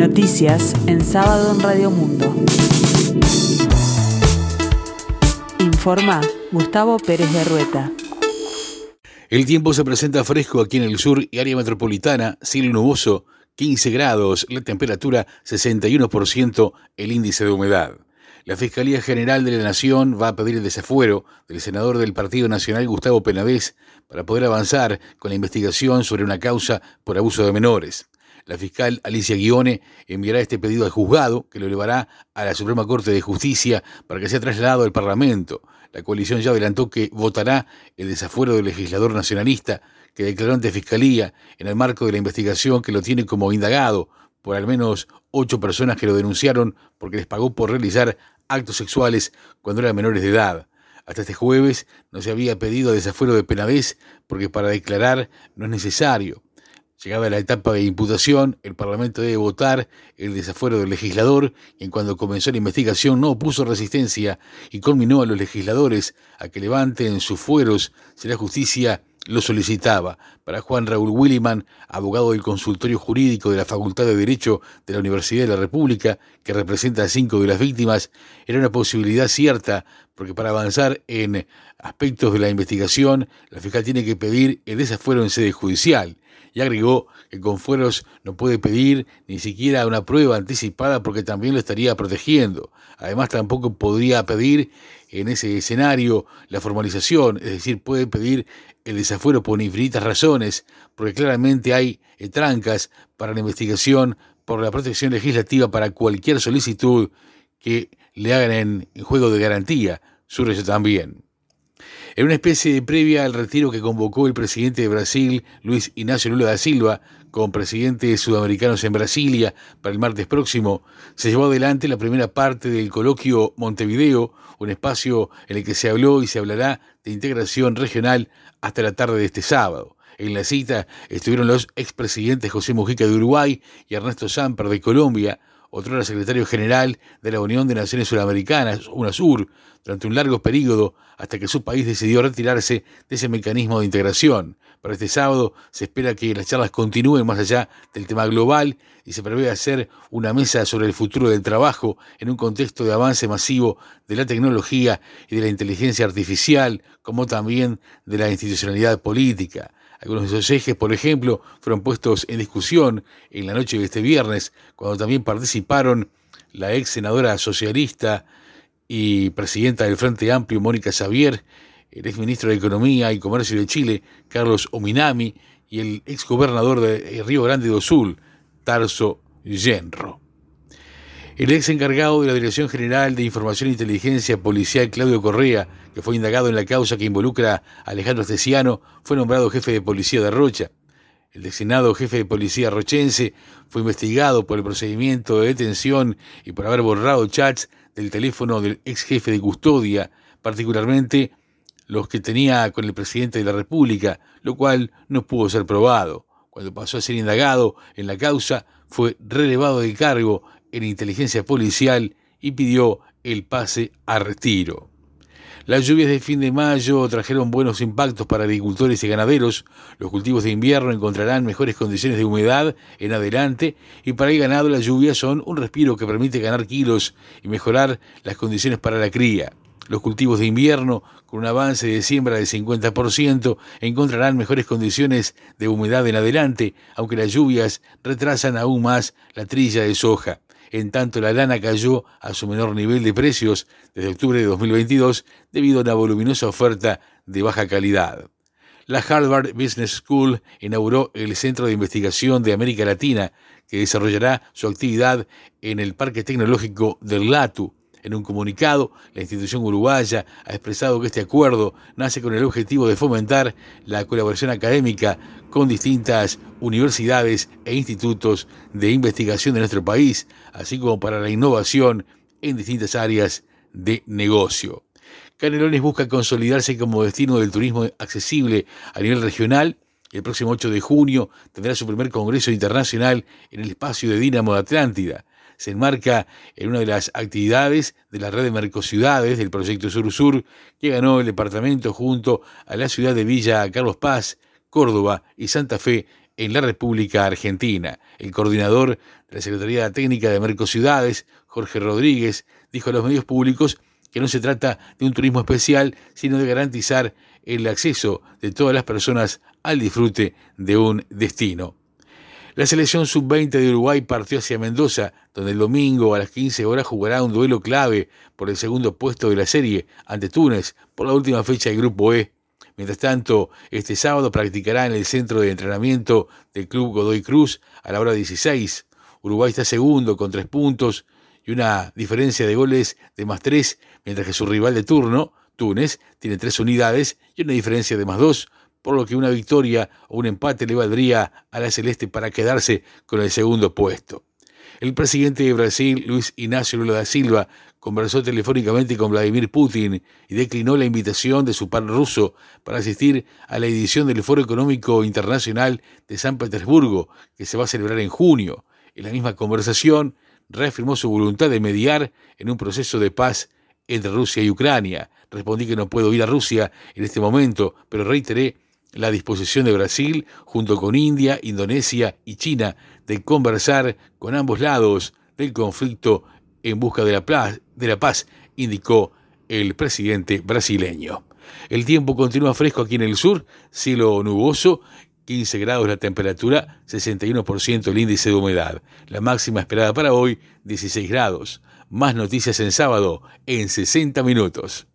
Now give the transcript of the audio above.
Noticias en sábado en Radio Mundo. Informa Gustavo Pérez de Rueta. El tiempo se presenta fresco aquí en el sur y área metropolitana, cielo nuboso, 15 grados, la temperatura 61%, el índice de humedad. La Fiscalía General de la Nación va a pedir el desafuero del senador del Partido Nacional Gustavo Penadez para poder avanzar con la investigación sobre una causa por abuso de menores. La fiscal Alicia Guione enviará este pedido al juzgado, que lo elevará a la Suprema Corte de Justicia para que sea trasladado al Parlamento. La coalición ya adelantó que votará el desafuero del legislador nacionalista que declaró ante Fiscalía en el marco de la investigación que lo tiene como indagado por al menos ocho personas que lo denunciaron porque les pagó por realizar actos sexuales cuando eran menores de edad. Hasta este jueves no se había pedido desafuero de Penavés porque para declarar no es necesario. Llegada la etapa de imputación, el Parlamento debe votar el desafuero del legislador y en cuando comenzó la investigación no opuso resistencia y culminó a los legisladores a que levanten sus fueros si la justicia lo solicitaba. Para Juan Raúl Williman, abogado del consultorio jurídico de la Facultad de Derecho de la Universidad de la República, que representa a cinco de las víctimas, era una posibilidad cierta, porque para avanzar en aspectos de la investigación, la fiscal tiene que pedir el desafuero en sede judicial y agregó que con fueros no puede pedir ni siquiera una prueba anticipada porque también lo estaría protegiendo. Además, tampoco podría pedir en ese escenario la formalización, es decir, puede pedir el desafuero por infinitas razones, porque claramente hay trancas para la investigación por la protección legislativa para cualquier solicitud que le hagan en, juego de garantía, surge también. En una especie de previa al retiro que convocó el presidente de Brasil, Luis Ignacio Lula da Silva, con presidentes sudamericanos en Brasilia para el martes próximo, se llevó adelante la primera parte del coloquio Montevideo, un espacio en el que se habló y se hablará de integración regional hasta la tarde de este sábado. En la cita estuvieron los expresidentes José Mujica de Uruguay y Ernesto Samper de Colombia, otro era secretario general de la Unión de Naciones Suramericanas, UNASUR, durante un largo periodo hasta que su país decidió retirarse de ese mecanismo de integración. Para este sábado se espera que las charlas continúen más allá del tema global y se prevé hacer una mesa sobre el futuro del trabajo en un contexto de avance masivo de la tecnología y de la inteligencia artificial, como también de la institucionalidad política. Algunos de esos ejes, por ejemplo, fueron puestos en discusión en la noche de este viernes, cuando también participaron la ex senadora socialista y presidenta del Frente Amplio, Mónica Xavier, el ex ministro de Economía y Comercio de Chile, Carlos Ominami, y el ex gobernador de Río Grande do Sul, Tarso Genro. El ex encargado de la Dirección General de Información e Inteligencia Policial, Claudio Correa, que fue indagado en la causa que involucra a Alejandro Esteciano, fue nombrado jefe de policía de Rocha. El designado jefe de policía rochense fue investigado por el procedimiento de detención y por haber borrado chats del teléfono del ex jefe de custodia, particularmente los que tenía con el presidente de la República, lo cual no pudo ser probado. Cuando pasó a ser indagado en la causa, fue relevado del cargo en inteligencia policial y pidió el pase a retiro. Las lluvias de fin de mayo trajeron buenos impactos para agricultores y ganaderos. Los cultivos de invierno encontrarán mejores condiciones de humedad en adelante y para el ganado las lluvias son un respiro que permite ganar kilos y mejorar las condiciones para la cría. Los cultivos de invierno, con un avance de siembra del 50%, encontrarán mejores condiciones de humedad en adelante, aunque las lluvias retrasan aún más la trilla de soja en tanto la lana cayó a su menor nivel de precios desde octubre de 2022 debido a una voluminosa oferta de baja calidad. La Harvard Business School inauguró el Centro de Investigación de América Latina, que desarrollará su actividad en el Parque Tecnológico del LATU, en un comunicado, la institución uruguaya ha expresado que este acuerdo nace con el objetivo de fomentar la colaboración académica con distintas universidades e institutos de investigación de nuestro país, así como para la innovación en distintas áreas de negocio. Canelones busca consolidarse como destino del turismo accesible a nivel regional. El próximo 8 de junio tendrá su primer congreso internacional en el espacio de Dinamo de Atlántida se enmarca en una de las actividades de la red de Mercociudades del proyecto Sur Sur, que ganó el departamento junto a la ciudad de Villa Carlos Paz, Córdoba y Santa Fe en la República Argentina. El coordinador de la Secretaría Técnica de Mercociudades, Jorge Rodríguez, dijo a los medios públicos que no se trata de un turismo especial, sino de garantizar el acceso de todas las personas al disfrute de un destino. La selección sub-20 de Uruguay partió hacia Mendoza, donde el domingo a las 15 horas jugará un duelo clave por el segundo puesto de la serie ante Túnez por la última fecha del Grupo E. Mientras tanto, este sábado practicará en el centro de entrenamiento del Club Godoy Cruz a la hora 16. Uruguay está segundo con tres puntos y una diferencia de goles de más tres, mientras que su rival de turno, Túnez, tiene tres unidades y una diferencia de más dos, por lo que una victoria o un empate le valdría a la Celeste para quedarse con el segundo puesto. El presidente de Brasil, Luis Ignacio Lula da Silva, conversó telefónicamente con Vladimir Putin y declinó la invitación de su par ruso para asistir a la edición del Foro Económico Internacional de San Petersburgo, que se va a celebrar en junio. En la misma conversación, reafirmó su voluntad de mediar en un proceso de paz entre Rusia y Ucrania. Respondí que no puedo ir a Rusia en este momento, pero reiteré la disposición de Brasil, junto con India, Indonesia y China, de conversar con ambos lados del conflicto en busca de la, paz, indicó el presidente brasileño. El tiempo continúa fresco aquí en el sur, cielo nuboso, 15 grados la temperatura, 61% el índice de humedad. La máxima esperada para hoy, 16 grados. Más noticias en sábado, en 60 minutos.